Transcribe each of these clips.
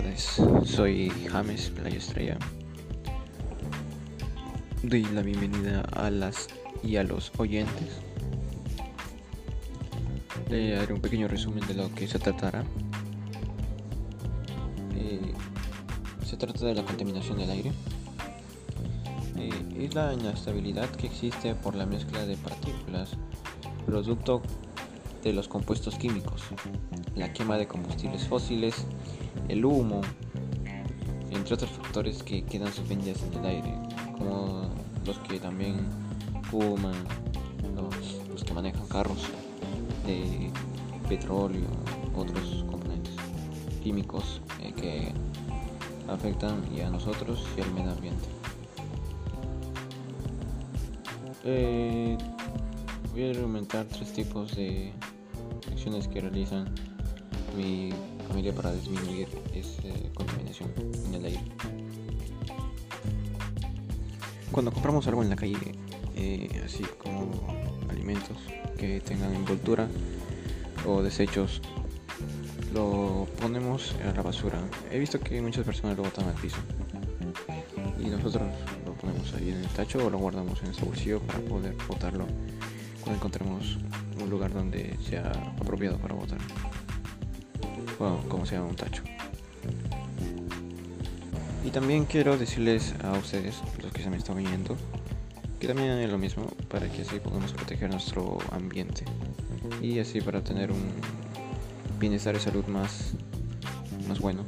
noches, soy James Playa Estrella. Doy la bienvenida a las y a los oyentes. Le haré un pequeño resumen de lo que se tratará. Eh, se trata de la contaminación del aire. Eh, es la inestabilidad que existe por la mezcla de partículas, producto de los compuestos químicos, la quema de combustibles fósiles, el humo, entre otros factores que quedan suspendidos en el aire, como los que también fuman, los, que manejan carros de petróleo, otros componentes químicos eh, que afectan y a nosotros y al medio ambiente. Eh, voy a argumentar tres tipos de acciones que realizan mi familia para disminuir esa contaminación en el aire. Cuando compramos algo en la calle, eh, así como alimentos que tengan envoltura o desechos, lo ponemos a la basura. He visto que muchas personas lo botan al piso y nosotros lo ponemos ahí en el tacho o lo guardamos en nuestro bolsillo para poder botarlo cuando encontremos un lugar donde sea apropiado para botar. Bueno, como sea un tacho. Y también quiero decirles a ustedes, los que se me están viendo, que también es lo mismo para que así podamos proteger nuestro ambiente y así para tener un bienestar y salud más, más bueno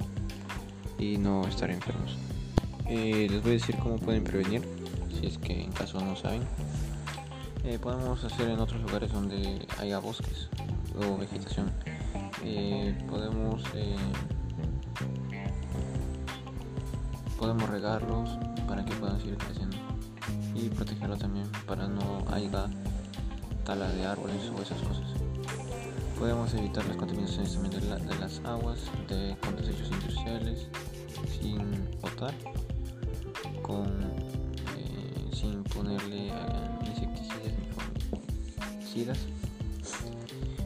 y no estar enfermos. Eh, les voy a decir cómo pueden prevenir, si es que en caso no saben. Eh, podemos hacer en otros lugares donde haya bosques o vegetación. Eh, podemos podemos regarlos para que puedan seguir creciendo y protegerlos también para no haya tala de árboles o esas cosas. Podemos evitar las contaminaciones también de, las aguas de, con desechos industriales sin botar con, eh, sin ponerle eh, insecticidas ni fungicidas.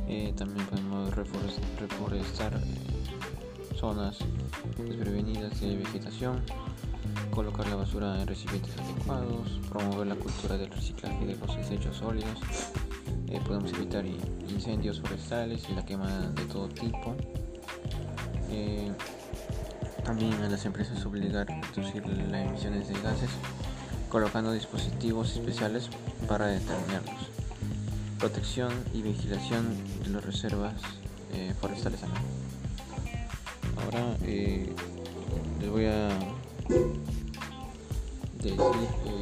Eh, también podemos reforestar zonas desprevenidas de vegetación, colocar la basura en recipientes adecuados, promover la cultura del reciclaje de los desechos sólidos. podemos evitar incendios forestales y la quema de todo tipo. También a las empresas obligar a reducir las emisiones de gases colocando dispositivos especiales para determinarlos. Protección y vigilación de las reservas eh, forestales. Ahora eh, les voy a decir eh,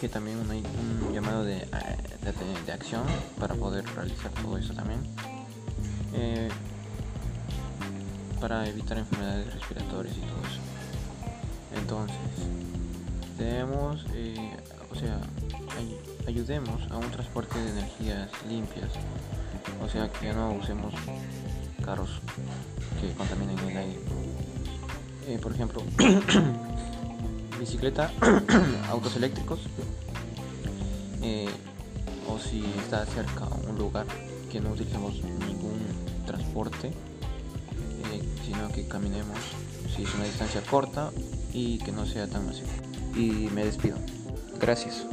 que también hay un llamado de, de, de, acción para poder realizar todo eso también para evitar enfermedades respiratorias y todo eso. Entonces, debemos, eh, o sea, ayudemos a un transporte de energías limpias, o sea, que no usemos carros que contaminen el aire. Eh, por ejemplo, bicicleta, autos eléctricos, eh, o si está cerca un lugar que no utilicemos ningún transporte, sino que caminemos si es una distancia corta y que no sea tan masivo. Y me despido. Gracias.